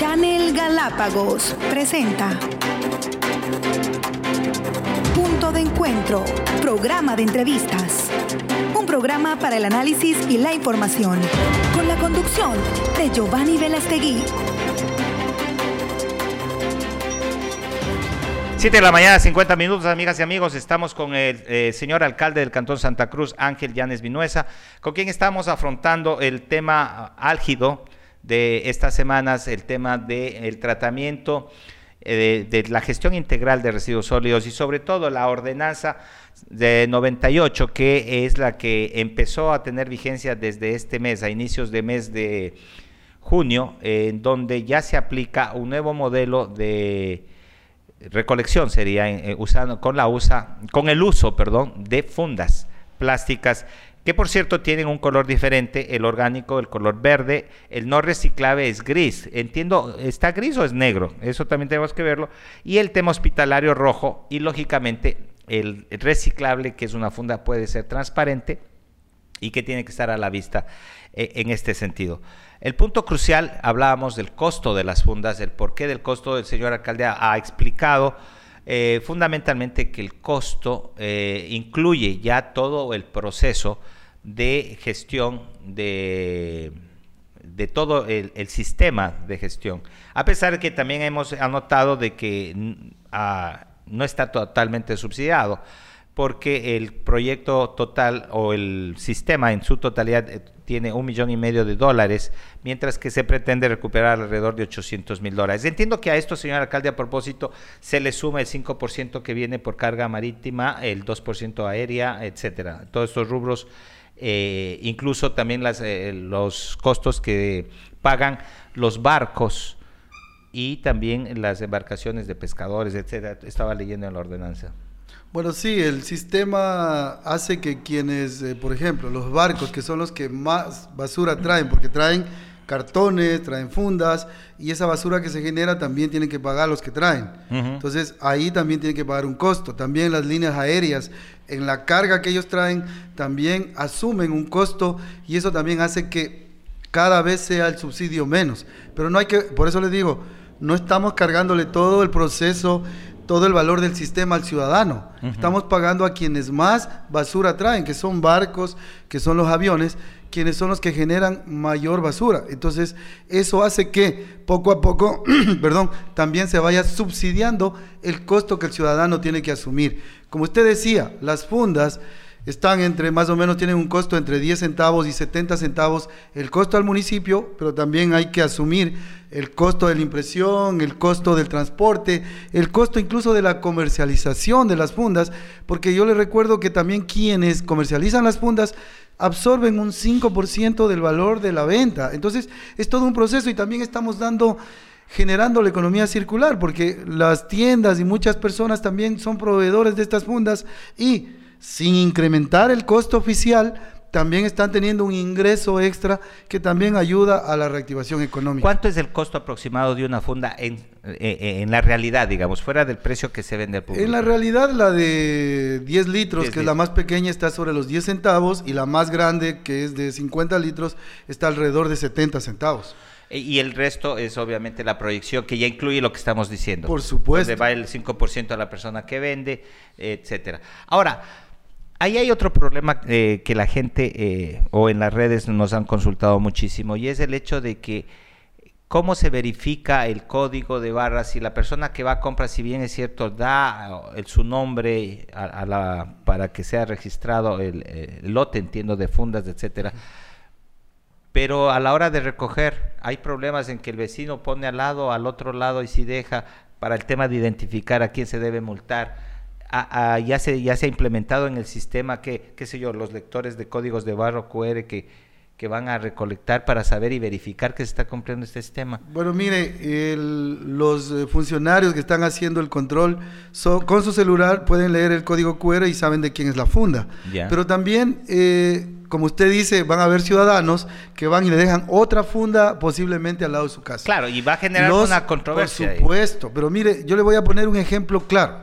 Channel Galápagos presenta Punto de Encuentro, programa de entrevistas. Un programa para el análisis y la información, con la conducción de Giovanni Velastegui. 7 de la mañana, 50 minutos, amigas y amigos. Estamos con el eh, señor alcalde del Cantón Santa Cruz, Ángel Llanes Vinuesa, con quien estamos afrontando el tema álgido de estas semanas, el tema del tratamiento, eh, de, de, la gestión integral de residuos sólidos y sobre todo la ordenanza de 98, que es la que empezó a tener vigencia desde este mes, a inicios de mes de junio, en donde ya se aplica un nuevo modelo de recolección sería eh, usando con la usa con el uso, perdón, de fundas plásticas que por cierto tienen un color diferente, el orgánico, el color verde, el no reciclable es gris. Entiendo, ¿está gris o es negro? Eso también tenemos que verlo. Y el tema hospitalario rojo y lógicamente el reciclable, que es una funda, puede ser transparente y que tiene que estar a la vista eh, en este sentido. El punto crucial, hablábamos del costo de las fundas, el porqué del costo, el señor alcalde ha, explicado eh, fundamentalmente que el costo eh, incluye ya todo el proceso de gestión de, de todo el, sistema de gestión. A pesar que también hemos anotado de que no está totalmente subsidiado porque el proyecto total o el sistema en su totalidad eh, tiene un millón y medio de dólares, mientras que se pretende recuperar alrededor de 800 mil dólares. Entiendo que a esto, señor alcalde, a propósito, se le suma el 5% que viene por carga marítima, el 2% aérea, etcétera. Todos estos rubros, eh, incluso también las, eh, los costos que pagan los barcos y también las embarcaciones de pescadores, etcétera. Estaba leyendo en la ordenanza. Bueno, sí, el sistema hace que quienes, eh, por ejemplo, los barcos, que son los que más basura traen, porque traen cartones, traen fundas, y esa basura que se genera también tienen que pagar los que traen. Entonces, ahí también tienen que pagar un costo. También las líneas aéreas, en la carga que ellos traen, también asumen un costo, y eso también hace que cada vez sea el subsidio menos. Pero no hay que, por eso les digo, no estamos cargándole todo el proceso todo el valor del sistema al ciudadano. Estamos pagando a quienes más basura traen, que son barcos, que son los aviones, quienes son los que generan mayor basura. Entonces, eso hace que poco a poco, perdón, también se vaya subsidiando el costo que el ciudadano tiene que asumir. Como usted decía, las fundas están entre más o menos tienen un costo entre 10 centavos y 70 centavos el costo al municipio, pero también hay que asumir el costo de la impresión, el costo del transporte, el costo incluso de la comercialización de las fundas, porque yo le recuerdo que también quienes comercializan las fundas absorben un 5% del valor de la venta. Entonces, es todo un proceso y también estamos dando generando la economía circular, porque las tiendas y muchas personas también son proveedores de estas fundas y sin incrementar el costo oficial, también están teniendo un ingreso extra que también ayuda a la reactivación económica. ¿Cuánto es el costo aproximado de una funda en, eh, eh, en la realidad, digamos, fuera del precio que se vende al público? En la realidad, la de 10 litros, 10 que litros. es la más pequeña, está sobre los 10 centavos y la más grande, que es de 50 litros, está alrededor de 70 centavos. E, y el resto es obviamente la proyección que ya incluye lo que estamos diciendo. Por supuesto. Donde va el 5% a la persona que vende, etcétera. Ahora, Ahí hay otro problema eh, que la gente eh, o en las redes nos han consultado muchísimo y es el hecho de que cómo se verifica el código de barras si la persona que va a comprar, si bien es cierto, da el, su nombre para que sea registrado el, el, lote, entiendo, de fundas, etcétera. Pero a la hora de recoger hay problemas en que el vecino pone al lado, al otro lado y si deja para el tema de identificar a quién se debe multar a, a, ya, se, ya se ha implementado en el sistema, que, qué sé yo, los lectores de códigos de barro QR que, que van a recolectar para saber y verificar que se está cumpliendo este sistema? Bueno, mire, el, los eh, funcionarios que están haciendo el control so, con su celular pueden leer el código QR y saben de quién es la funda. Pero también, eh, como usted dice, van a haber ciudadanos que van y le dejan otra funda posiblemente al lado de su casa. Claro, y va a generar los, una controversia. Por supuesto, ahí. pero mire, yo le voy a poner un ejemplo claro.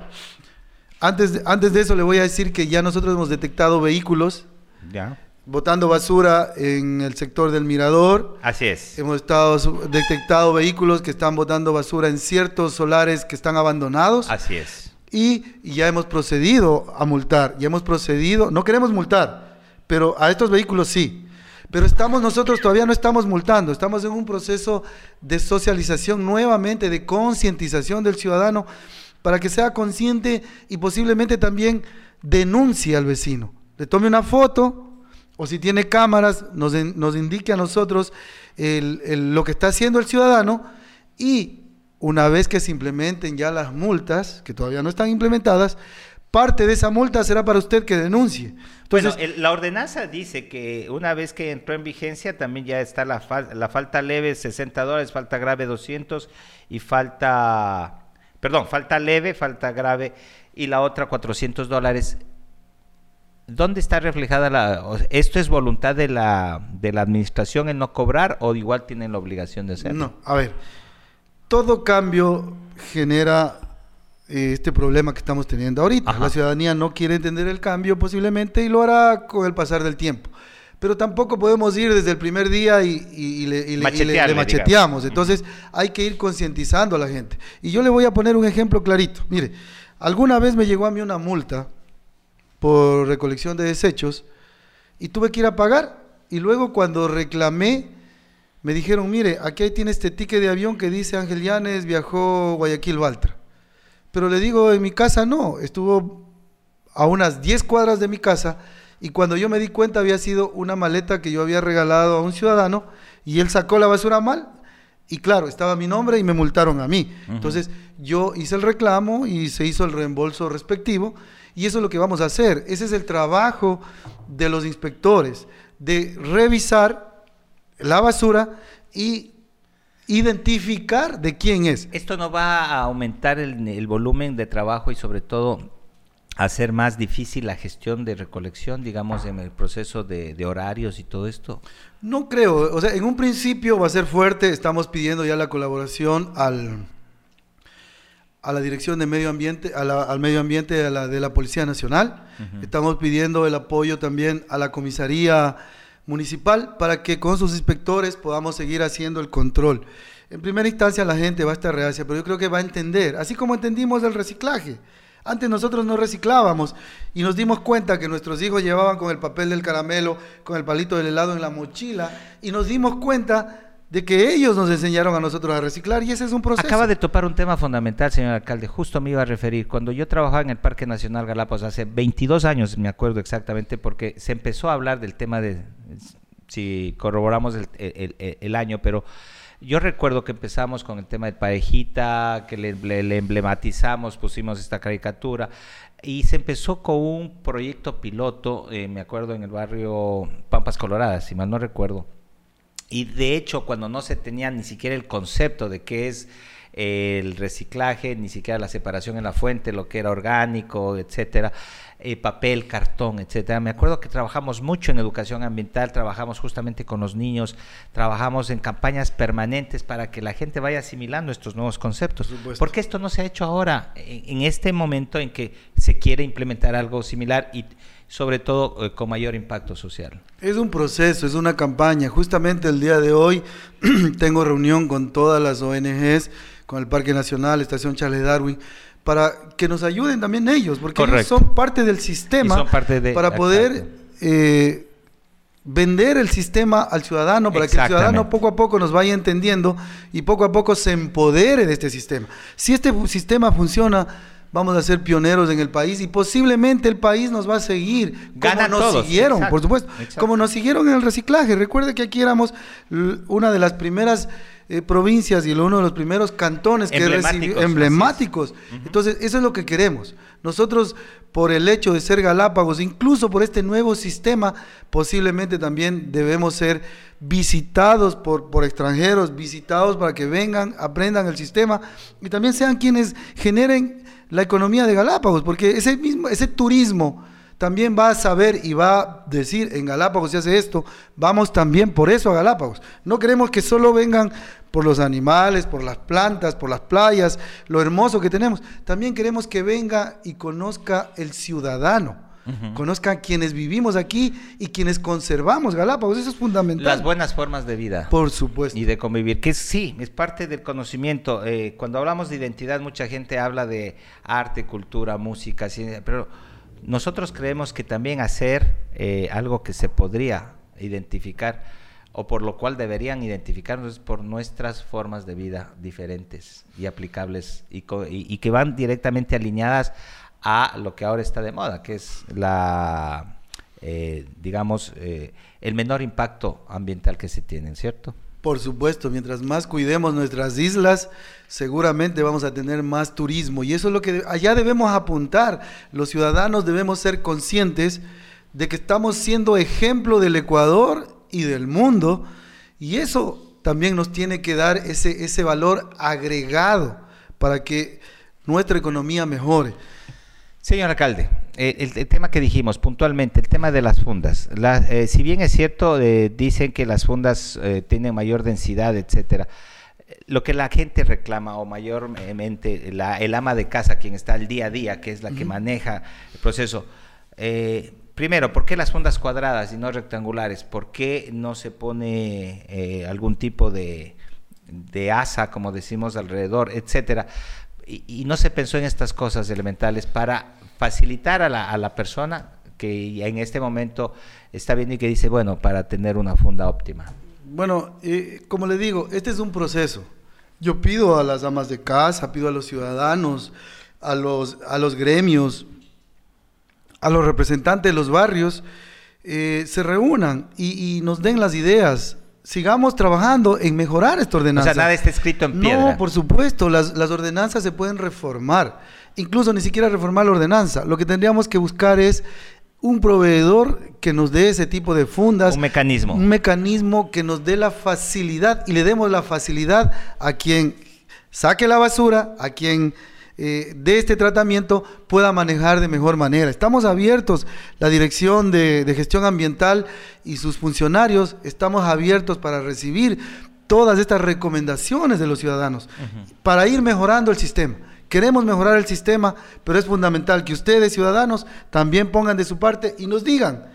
Antes de, antes de eso le voy a decir que ya nosotros hemos detectado vehículos ya. botando basura en el sector del Mirador. Así es. Hemos estado detectado vehículos que están botando basura en ciertos solares que están abandonados. Así es. Y, ya hemos procedido a multar, ya hemos procedido, no queremos multar, pero a estos vehículos sí. Pero estamos nosotros todavía no estamos multando, estamos en un proceso de socialización nuevamente, de concientización del ciudadano para que sea consciente y posiblemente también denuncie al vecino. Le tome una foto o si tiene cámaras, nos, nos indique a nosotros lo que está haciendo el ciudadano y una vez que se implementen ya las multas, que todavía no están implementadas, parte de esa multa será para usted que denuncie. bueno, la ordenanza dice que una vez que entró en vigencia también ya está la, la falta leve 60 dólares, falta grave 200 y falta, perdón, falta leve, falta grave y la otra 400 dólares. ¿Dónde está reflejada la... ¿Esto es voluntad de la, de la administración en no cobrar o igual tienen la obligación de hacerlo? No, a ver, todo cambio genera eh, este problema que estamos teniendo ahorita. La ciudadanía no quiere entender el cambio posiblemente y lo hará con el pasar del tiempo. Pero tampoco podemos ir desde el primer día y, le, macheteamos. Entonces hay que ir concientizando a la gente. Y yo le voy a poner un ejemplo clarito. Mire, alguna vez me llegó a mí una multa por recolección de desechos y tuve que ir a pagar. Y luego cuando reclamé, me dijeron, mire, aquí tiene este ticket de avión que dice Ángel Llanes viajó Guayaquil-Baltra. Pero le digo, en mi casa no, estuvo a unas 10 cuadras de mi casa y cuando yo me di cuenta había sido una maleta que yo había regalado a un ciudadano y él sacó la basura mal y claro, estaba mi nombre y me multaron a mí. Entonces yo hice el reclamo y se hizo el reembolso respectivo y eso es lo que vamos a hacer. Ese es el trabajo de los inspectores, de revisar la basura y identificar de quién es. Esto no va a aumentar el, volumen de trabajo y sobre todo hacer más difícil la gestión de recolección, digamos, en el proceso de, horarios y todo esto? No creo, o sea, en un principio va a ser fuerte, estamos pidiendo ya la colaboración al, a la Dirección de Medio Ambiente, al Medio Ambiente de la, de la Policía Nacional, estamos pidiendo el apoyo también a la Comisaría municipal para que con sus inspectores podamos seguir haciendo el control. En primera instancia la gente va a estar reacia, pero yo creo que va a entender, así como entendimos el reciclaje. Antes nosotros no reciclábamos y nos dimos cuenta que nuestros hijos llevaban con el papel del caramelo, con el palito del helado en la mochila y nos dimos cuenta de que ellos nos enseñaron a nosotros a reciclar y ese es un proceso. Acaba de topar un tema fundamental, señor alcalde, justo me iba a referir. Cuando yo trabajaba en el Parque Nacional Galápagos hace 22 años, me acuerdo exactamente, porque se empezó a hablar del tema de, si corroboramos el, año, pero yo recuerdo que empezamos con el tema de parejita, que le, le, emblematizamos, pusimos esta caricatura, y se empezó con un proyecto piloto, eh, me acuerdo, en el barrio Pampas Coloradas, si mal no recuerdo. Y de hecho, cuando no se tenía ni siquiera el concepto de qué es el reciclaje, ni siquiera la separación en la fuente, lo que era orgánico, etcétera, eh, papel, cartón, etcétera. Me acuerdo que trabajamos mucho en educación ambiental, trabajamos justamente con los niños, trabajamos en campañas permanentes para que la gente vaya asimilando estos nuevos conceptos. Porque esto no se ha hecho ahora, en, en este momento en que se quiere implementar algo similar y sobre todo eh, con mayor impacto social. Es un proceso, es una campaña. Justamente el día de hoy tengo reunión con todas las ONGs, con el Parque Nacional, Estación Charles Darwin, para que nos ayuden también ellos, porque ellos son parte del sistema para poder eh, vender el sistema al ciudadano, para que el ciudadano poco a poco nos vaya entendiendo y poco a poco se empodere de este sistema. Si este sistema funciona, vamos a ser pioneros en el país y posiblemente el país nos va a seguir como nos siguieron, por supuesto, como nos siguieron en el reciclaje. Recuerde que aquí éramos una de las primeras eh, provincias y uno de los primeros cantones que emblemáticos. emblemáticos. Entonces, eso es lo que queremos. Nosotros, por el hecho de ser Galápagos, incluso por este nuevo sistema, posiblemente también debemos ser visitados por, por extranjeros, visitados para que vengan, aprendan el sistema y también sean quienes generen la economía de Galápagos, porque ese mismo, ese turismo también va a saber y va a decir, en Galápagos se hace esto, vamos también por eso a Galápagos. No queremos que solo vengan por los animales, por las plantas, por las playas, lo hermoso que tenemos. También queremos que venga y conozca el ciudadano. conozcan quienes vivimos aquí y quienes conservamos Galápagos. Eso es fundamental. Las buenas formas de vida. Por supuesto. Y de convivir, que sí, es parte del conocimiento. Eh, cuando hablamos de identidad, mucha gente habla de arte, cultura, música, ciencia, pero nosotros creemos que también hacer eh, algo que se podría identificar o por lo cual deberían identificarnos por nuestras formas de vida diferentes y aplicables y, que van directamente alineadas a lo que ahora está de moda, que es la, eh, digamos, eh, el menor impacto ambiental que se tiene, ¿cierto? Por supuesto, mientras más cuidemos nuestras islas, seguramente vamos a tener más turismo. Y eso es lo que allá debemos apuntar. Los ciudadanos debemos ser conscientes de que estamos siendo ejemplo del Ecuador y del mundo. Y eso también nos tiene que dar ese, ese valor agregado para que nuestra economía mejore. Señor alcalde, eh, el, tema que dijimos puntualmente, el tema de las fundas. Eh, si bien es cierto, eh, dicen que las fundas tienen mayor densidad, etcétera. Lo que la gente reclama, o mayormente la, el ama de casa, quien está al día a día, que es la que maneja el proceso, Primero, ¿por qué las fundas cuadradas y no rectangulares? ¿Por qué no se pone eh, algún tipo de, asa, como decimos, alrededor, etcétera? Y, no se pensó en estas cosas elementales para facilitar a la, persona que en este momento está viendo y que dice, bueno, para tener una funda óptima. Bueno, eh, como le digo, este es un proceso. Yo pido a las amas de casa, pido a los ciudadanos, a los, a los gremios, a los representantes de los barrios eh, se reúnan y, nos den las ideas. Sigamos trabajando en mejorar esta ordenanza. O sea, nada está escrito en piedra. No, por supuesto, las, las ordenanzas se pueden reformar. Incluso ni siquiera reformar la ordenanza. Lo que tendríamos que buscar es un proveedor que nos dé ese tipo de fundas. Un mecanismo. Un mecanismo que nos dé la facilidad y le demos la facilidad a quien saque la basura, a quien eh, de este tratamiento pueda manejar de mejor manera. Estamos abiertos, la Dirección de, Gestión Ambiental y sus funcionarios, estamos abiertos para recibir todas estas recomendaciones de los ciudadanos para ir mejorando el sistema. Queremos mejorar el sistema, pero es fundamental que ustedes, ciudadanos, también pongan de su parte y nos digan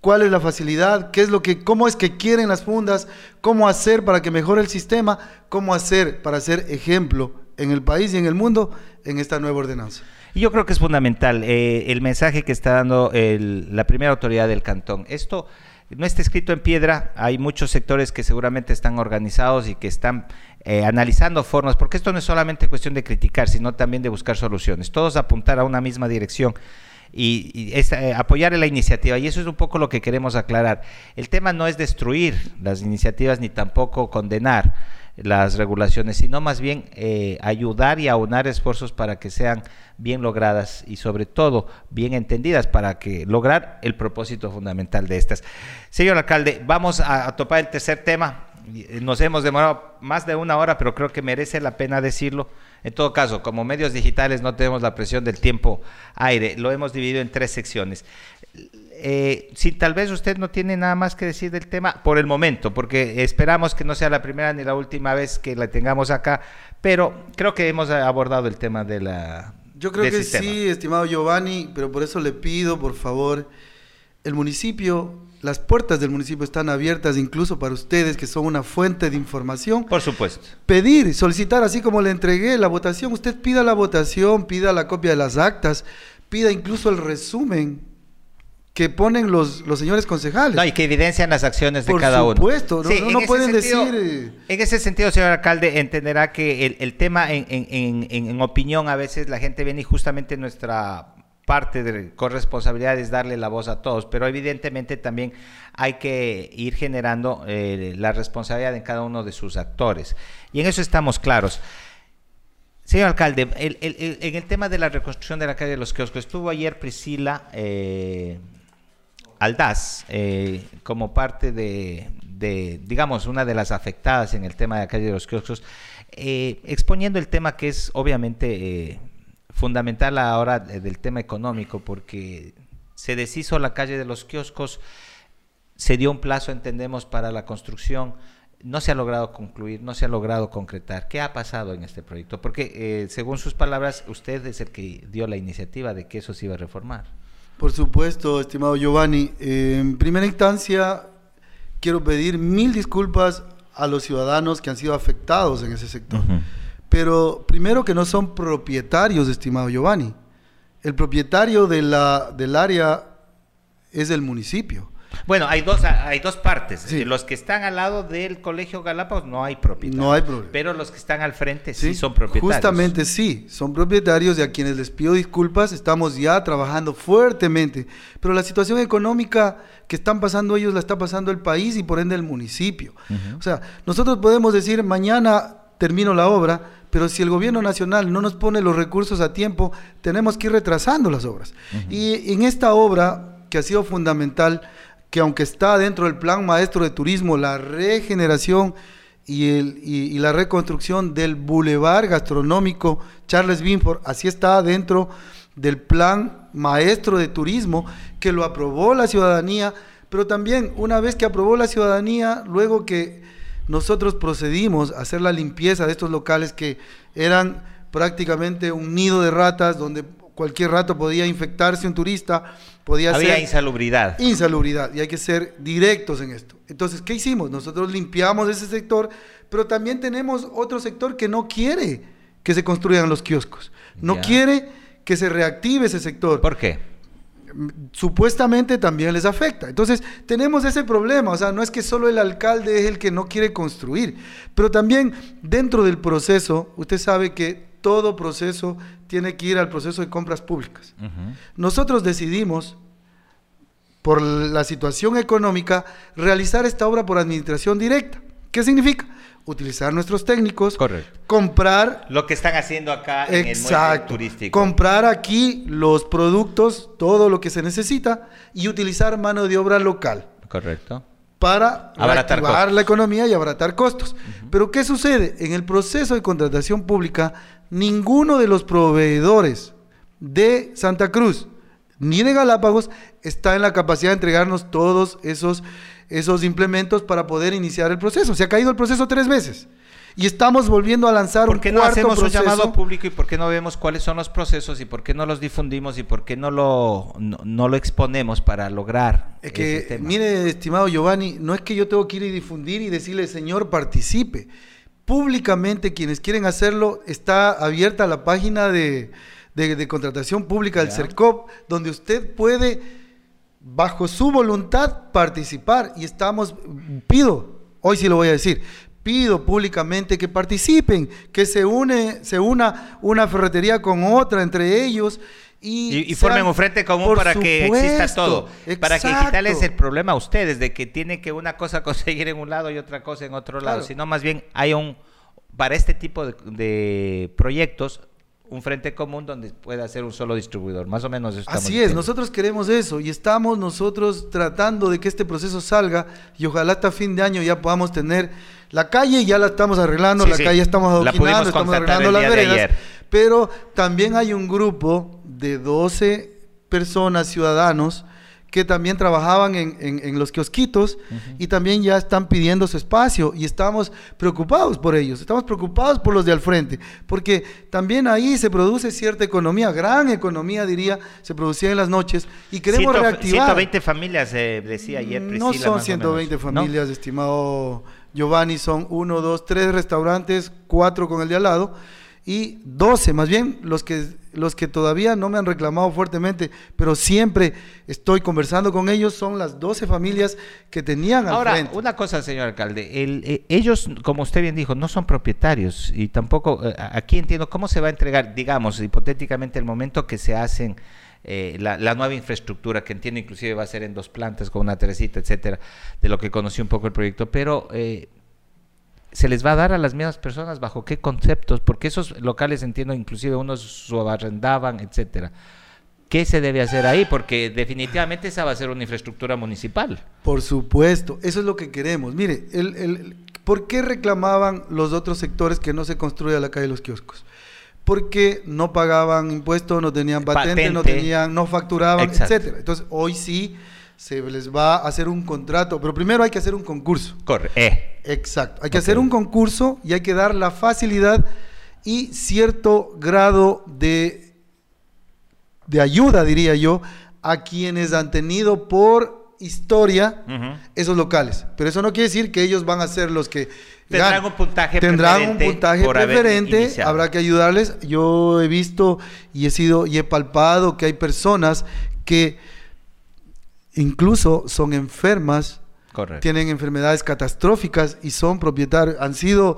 cuál es la facilidad, qué es lo que, cómo es que quieren las fundas, cómo hacer para que mejore el sistema, cómo hacer para ser ejemplo en el país y en el mundo en esta nueva ordenanza. Y yo creo que es fundamental eh, el mensaje que está dando la primera autoridad del cantón. Esto no está escrito en piedra, hay muchos sectores que seguramente están organizados y que están eh, analizando formas, porque esto no es solamente cuestión de criticar, sino también de buscar soluciones, todos apuntar a una misma dirección y, eh, apoyar la iniciativa. Y eso es un poco lo que queremos aclarar. El tema no es destruir las iniciativas ni tampoco condenar las regulaciones, sino más bien eh, ayudar y aunar esfuerzos para que sean bien logradas y sobre todo bien entendidas para que lograr el propósito fundamental de estas. Señor alcalde, vamos a, topar el tercer tema. Nos hemos demorado más de una hora, pero creo que merece la pena decirlo. En todo caso, como medios digitales no tenemos la presión del tiempo aire, lo hemos dividido en tres secciones eh, si tal vez usted no tiene nada más que decir del tema por el momento, porque esperamos que no sea la primera ni la última vez que la tengamos acá, pero creo que hemos abordado el tema de la... Yo creo que sí, estimado Giovanni, pero por eso le pido, por favor, el municipio, las puertas del municipio están abiertas incluso para ustedes que son una fuente de información. Por supuesto. Pedir, solicitar, así como le entregué la votación, usted pida la votación, pida la copia de las actas, pida incluso el resumen que ponen los, los señores concejales. No, y que evidencian las acciones de cada uno. Por supuesto, no, pueden decir... Eh, en ese sentido, señor alcalde, entenderá que el, el tema en, en, en, opinión a veces la gente viene y justamente nuestra parte de corresponsabilidad es darle la voz a todos, pero evidentemente también hay que ir generando eh, la responsabilidad en cada uno de sus actores. Y en eso estamos claros. Señor alcalde, el, el, en el tema de la reconstrucción de la calle de los kioscos, estuvo ayer Priscila... Eh, Aldaz, eh, como parte de, digamos, una de las afectadas en el tema de la calle de los kioscos, eh, exponiendo el tema que es obviamente eh, fundamental ahora del tema económico, porque se deshizo la calle de los kioscos, se dio un plazo, entendemos, para la construcción, no se ha logrado concluir, no se ha logrado concretar. ¿Qué ha pasado en este proyecto? Porque, según sus palabras, usted es el que dio la iniciativa de que eso se iba a reformar. Por supuesto, estimado Giovanni. en primera instancia, quiero pedir mil disculpas a los ciudadanos que han sido afectados en ese sector. Pero primero que no son propietarios, estimado Giovanni. El propietario de la, del área es el municipio. Bueno, hay dos, hay dos partes. Los que están al lado del Colegio Galápagos no hay propietarios. No hay problema. Pero los que están al frente sí, son propietarios. Justamente sí, son propietarios y a quienes les pido disculpas. Estamos ya trabajando fuertemente. Pero la situación económica que están pasando ellos la está pasando el país y por ende el municipio. O sea, nosotros podemos decir mañana termino la obra, pero si el gobierno nacional no nos pone los recursos a tiempo, tenemos que ir retrasando las obras. Y en esta obra, que ha sido fundamental, que aunque está dentro del plan maestro de turismo, la regeneración y, el, la reconstrucción del bulevar gastronómico Charles Binford, así está dentro del plan maestro de turismo que lo aprobó la ciudadanía, pero también una vez que aprobó la ciudadanía, luego que nosotros procedimos a hacer la limpieza de estos locales que eran prácticamente un nido de ratas donde cualquier rato podía infectarse un turista, podía Había insalubridad. Insalubridad, y hay que ser directos en esto. Entonces, ¿qué hicimos? Nosotros limpiamos ese sector, pero también tenemos otro sector que no quiere que se construyan los kioscos. No quiere que se reactive ese sector. ¿Por qué? Supuestamente también les afecta. Entonces, tenemos ese problema. O sea, no es que solo el alcalde es el que no quiere construir, pero también dentro del proceso, usted sabe que todo proceso tiene que ir al proceso de compras públicas. Nosotros decidimos, por la situación económica, realizar esta obra por administración directa. ¿Qué significa? Utilizar nuestros técnicos, comprar... Lo que están haciendo acá en el turístico. Comprar aquí los productos, todo lo que se necesita, y utilizar mano de obra local. Correcto para abaratar la economía y abaratar costos. Pero ¿qué sucede? En el proceso de contratación pública ninguno de los proveedores de Santa Cruz ni de Galápagos está en la capacidad de entregarnos todos esos, esos implementos para poder iniciar el proceso. Se ha caído el proceso tres veces. Y estamos volviendo a lanzar ¿Por qué no hacemos un llamado público y por qué no vemos cuáles son los procesos y por qué no los difundimos y por qué no lo, no, lo exponemos para lograr es que, Mire, estimado Giovanni, no es que yo tengo que ir y difundir y decirle, señor, participe públicamente quienes quieren hacerlo, está abierta la página de, contratación pública del CERCOP, donde usted puede, bajo su voluntad, participar. Y estamos, pido, hoy sí lo voy a decir, pido públicamente que participen, que se une, se una una ferretería con otra entre ellos y, formen un frente común para que exista todo. Para que quitarles el problema a ustedes de que tienen que una cosa conseguir en un lado y otra cosa en otro lado, sino más bien hay un, para este tipo de, proyectos, un frente común donde pueda ser un solo distribuidor. Más o menos eso Así es, nosotros queremos eso y estamos nosotros tratando de que este proceso salga y ojalá hasta fin de año ya podamos tener la calle, ya la estamos arreglando, la calle estamos adoquinando, estamos arreglando las veredas, pero también hay un grupo de 12 personas, ciudadanos, que también trabajaban en, los kiosquitos y también ya están pidiendo su espacio y estamos preocupados por ellos, estamos preocupados por los de al frente, porque también ahí se produce cierta economía, gran economía diría, se producía en las noches y queremos reactivar. 120 familias, eh, decía ayer Priscila, No son 120 familias, estimado Giovanni, son uno, dos, tres restaurantes, cuatro con el de al lado y 12, más bien los que, los que todavía no me han reclamado fuertemente, pero siempre estoy conversando con ellos, son las 12 familias que tenían al Ahora, una cosa, señor alcalde, el, eh, ellos, como usted bien dijo, no son propietarios y tampoco, eh, aquí entiendo cómo se va a entregar, digamos, hipotéticamente el momento que se hacen eh, la, nueva infraestructura, que entiendo inclusive va a ser en dos plantas con una teresita, etcétera, de lo que conocí un poco el proyecto, pero se les va a dar a las mismas personas bajo qué conceptos, porque esos locales entiendo inclusive unos subarrendaban, etcétera. ¿Qué se debe hacer ahí? Porque definitivamente esa va a ser una infraestructura municipal. Por supuesto, eso es lo que queremos. Mire, el, el, ¿por qué reclamaban los otros sectores que no se construya la calle de los kioscos? Porque no pagaban impuestos, no tenían patente, no tenían, no facturaban, etcétera. Entonces, hoy sí se les va a hacer un contrato, pero primero hay que hacer un concurso. Corre. Eh. Exacto. Hay que hacer un concurso y hay que dar la facilidad y cierto grado de, de ayuda, diría yo, a quienes han tenido por historia esos locales. Pero eso no quiere decir que ellos van a ser los que Tendrán un puntaje Tendrán un preferente puntaje preferente, habrá que ayudarles. Yo he visto y he sido y he palpado que hay personas que incluso son enfermas, Correcto. tienen enfermedades catastróficas y son propietarios, han sido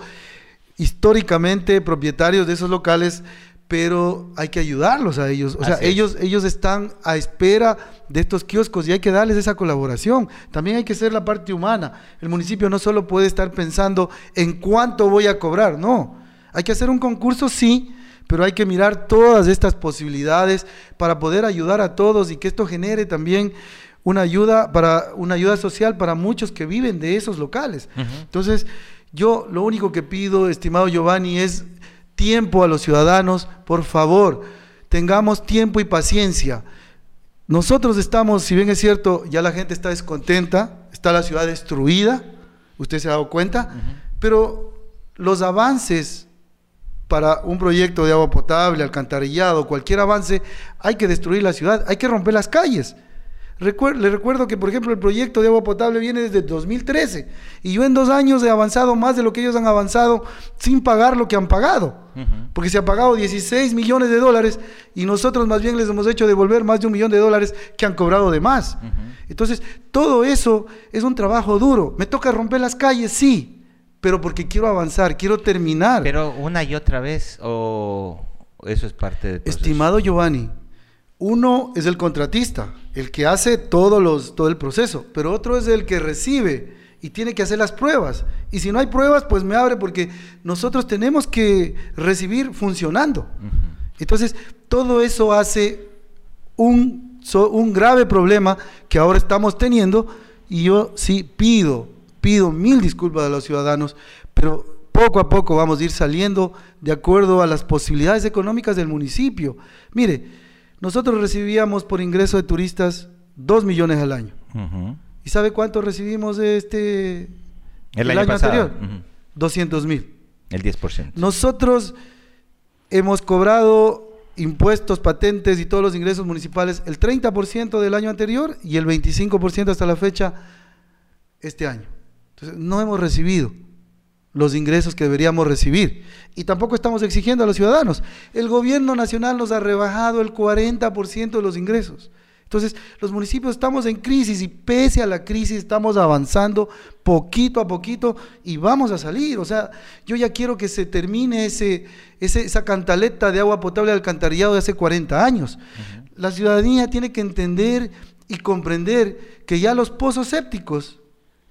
históricamente propietarios de esos locales, pero hay que ayudarlos a ellos. O sea, es. ellos, ellos están a espera de estos kioscos y hay que darles esa colaboración. También hay que ser la parte humana. El municipio no solo puede estar pensando en cuánto voy a cobrar, no. Hay que hacer un concurso, sí, pero hay que mirar todas estas posibilidades para poder ayudar a todos y que esto genere también una ayuda para una ayuda social para muchos que viven de esos locales. Entonces, yo lo único que pido, estimado Giovanni, es tiempo a los ciudadanos, por favor, tengamos tiempo y paciencia. Nosotros estamos, si bien es cierto, ya la gente está descontenta, está la ciudad destruida, usted se ha dado cuenta, pero los avances para un proyecto de agua potable, alcantarillado, cualquier avance, hay que destruir la ciudad, hay que romper las calles. Recuer- le recuerdo que, por ejemplo, el proyecto de agua potable viene desde 2013 y yo en dos años he avanzado más de lo que ellos han avanzado sin pagar lo que han pagado. Ujú. Porque se ha pagado 16 millones de dólares y nosotros más bien les hemos hecho devolver más de un millón de dólares que han cobrado de más. Entonces, todo eso es un trabajo duro. ¿Me toca romper las calles? Sí, pero porque quiero avanzar, quiero terminar. Pero una y otra vez, o eso es parte proceso? Estimado Giovanni, uno es el contratista, el que hace todos los, todo el proceso, pero otro es el que recibe y tiene que hacer las pruebas. Y si no hay pruebas, pues me abre porque nosotros tenemos que recibir funcionando. Entonces, todo eso hace un, so- un grave problema que ahora estamos teniendo y yo sí pido, pido mil disculpas a los ciudadanos, pero poco a poco vamos a ir saliendo de acuerdo a las posibilidades económicas del municipio. Mire, nosotros recibíamos por ingreso de turistas 2 millones al año. ¿Y sabe cuánto recibimos este El año pasado, ujú. 200 mil. El 10%. Nosotros hemos cobrado impuestos, patentes y todos los ingresos municipales el 30% del año anterior y el 25% hasta la fecha este año. Entonces, no hemos recibido los ingresos que deberíamos recibir y tampoco estamos exigiendo a los ciudadanos. El gobierno nacional nos ha rebajado el 40% de los ingresos. Entonces, los municipios estamos en crisis y pese a la crisis estamos avanzando poquito a poquito y vamos a salir. O sea, yo ya quiero que se termine ese, ese- esa cantaleta de agua potable alcantarillado de hace 40 años. La ciudadanía tiene que entender y comprender que ya los pozos sépticos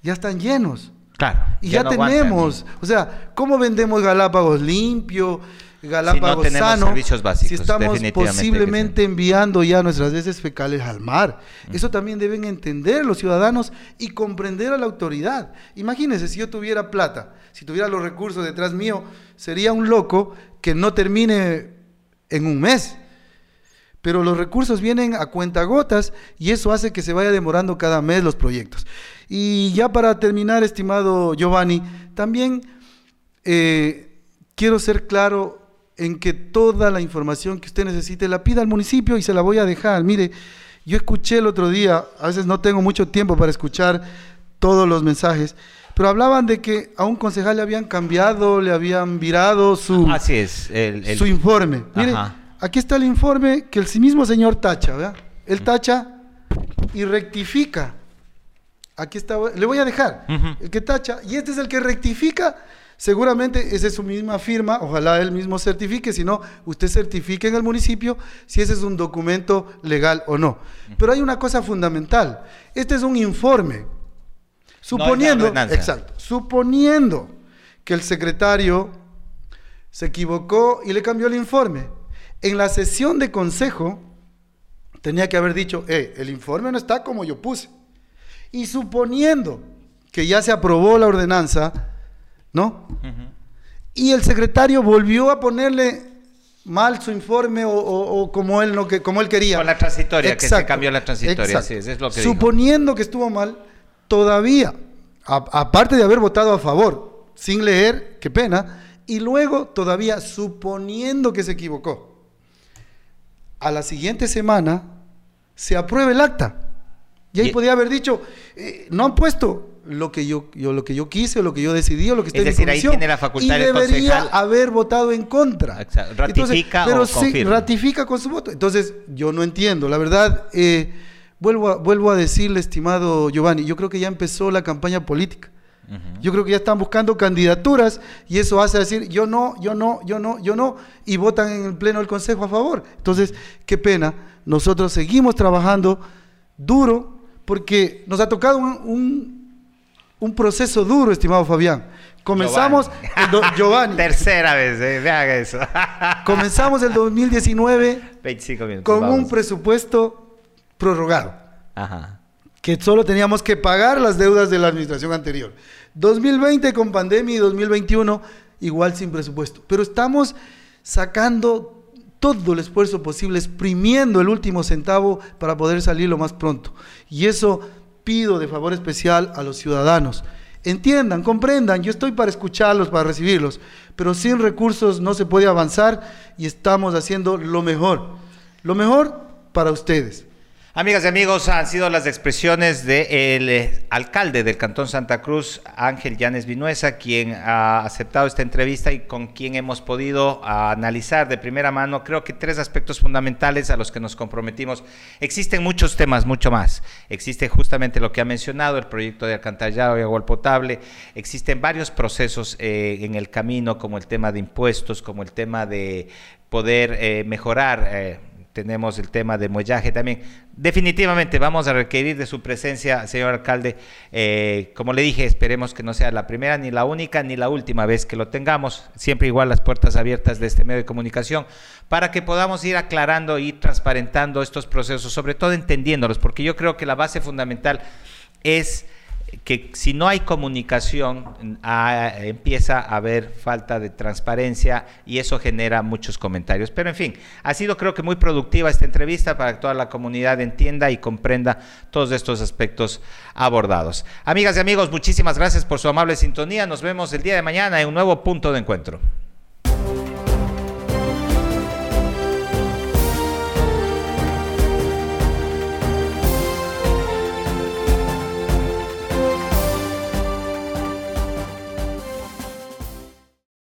ya están llenos. Claro. Y ya, no aguantan. tenemos, o sea, ¿cómo vendemos Galápagos limpio, Galápagos tenemos sano? servicios básicos, si estamos posiblemente enviando ya nuestras heces fecales al mar. Eso también deben entender los ciudadanos y comprender a la autoridad. Imagínense, si yo tuviera plata, si tuviera los recursos detrás mío, sería un loco que no termine en un mes. Pero los recursos vienen a cuentagotas y eso hace que se vaya demorando cada mes los proyectos. Y ya para terminar, estimado Giovanni, también eh, quiero ser claro en que toda la información que usted necesite la pida al municipio y se la voy a dejar. Mire, yo escuché el otro día, a veces no tengo mucho tiempo para escuchar todos los mensajes, pero hablaban de que a un concejal le habían cambiado, le habían virado su, Así es. El, el- su informe. Mire, Ajá. aquí está el informe que el mismo señor tacha, ¿verdad? Él tacha y rectifica. Aquí está, le voy a dejar. El que tacha, y este es el que rectifica. Seguramente esa es su misma firma, ojalá él mismo certifique, si no, usted certifique en el municipio si ese es un documento legal o no. Pero hay una cosa fundamental, este es un informe. Suponiendo, exacto, suponiendo que el secretario se equivocó y le cambió el informe. En la sesión de consejo tenía que haber dicho, eh, el informe no está como yo puse. Y suponiendo que ya se aprobó la ordenanza, ¿no? Y el secretario volvió a ponerle mal su informe o, o- o como él no que como él quería. Con la transitoria, que se cambió la transitoria, así es, lo que dijo. Suponiendo que estuvo mal, todavía, a- aparte de haber votado a favor, sin leer, qué pena, y luego todavía suponiendo que se equivocó, a la siguiente semana se apruebe el acta. Y ahí podía haber dicho, eh, no han puesto lo que yo, yo, lo que yo quise, o lo que yo decidí, o lo que está es decir, ahí tiene la facultad y debería haber votado en contra. Ratifica pero sí, ratifica con su voto. Entonces, yo no entiendo. La verdad, eh, vuelvo, a, vuelvo a decirle, estimado Giovanni, yo creo que ya empezó la campaña política. Yo creo que ya están buscando candidaturas y eso hace decir yo no, yo no, yo no, yo no, y votan en el Pleno del Consejo a favor. Entonces, qué pena, nosotros seguimos trabajando duro porque nos ha tocado un, un, proceso duro, estimado Fabián. Comenzamos, Giovanni. Tercera vez, eh, haga eso. comenzamos el 2019 con un presupuesto prorrogado. Ajá que solo teníamos que pagar las deudas de la administración anterior. 2020 con pandemia y 2021 igual sin presupuesto. Pero estamos sacando todo el esfuerzo posible, exprimiendo el último centavo para poder salir lo más pronto. Y eso pido de favor especial a los ciudadanos. Entiendan, comprendan, yo estoy para escucharlos, para recibirlos, pero sin recursos no se puede avanzar y estamos haciendo lo mejor, lo mejor para ustedes. Amigas y amigos, han sido las expresiones del eh, alcalde del Cantón Santa Cruz, Ángel Llanes Vinuesa, quien ha aceptado esta entrevista y con quien hemos podido analizar de primera mano, creo que tres aspectos fundamentales a los que nos comprometimos. Existen muchos temas, mucho más. Existe justamente lo que ha mencionado, el proyecto de alcantarillado y agua potable. Existen varios procesos eh, en el camino, como el tema de impuestos, como el tema de poder eh, mejorar tenemos el tema de muellaje también. Definitivamente vamos a requerir de su presencia, señor alcalde. Eh, como le dije, esperemos que no sea la primera, ni la única, ni la última vez que lo tengamos. Siempre igual las puertas abiertas de este medio de comunicación para que podamos ir aclarando y transparentando estos procesos, sobre todo entendiéndolos, porque yo creo que la base fundamental es que si no hay comunicación, ah, empieza a haber falta de transparencia y eso genera muchos comentarios. Pero en fin, ha sido creo que muy productiva esta entrevista para que toda la comunidad entienda y comprenda todos estos aspectos abordados. Amigas y amigos, muchísimas gracias por su amable sintonía. Nos vemos el día de mañana en un nuevo punto de encuentro.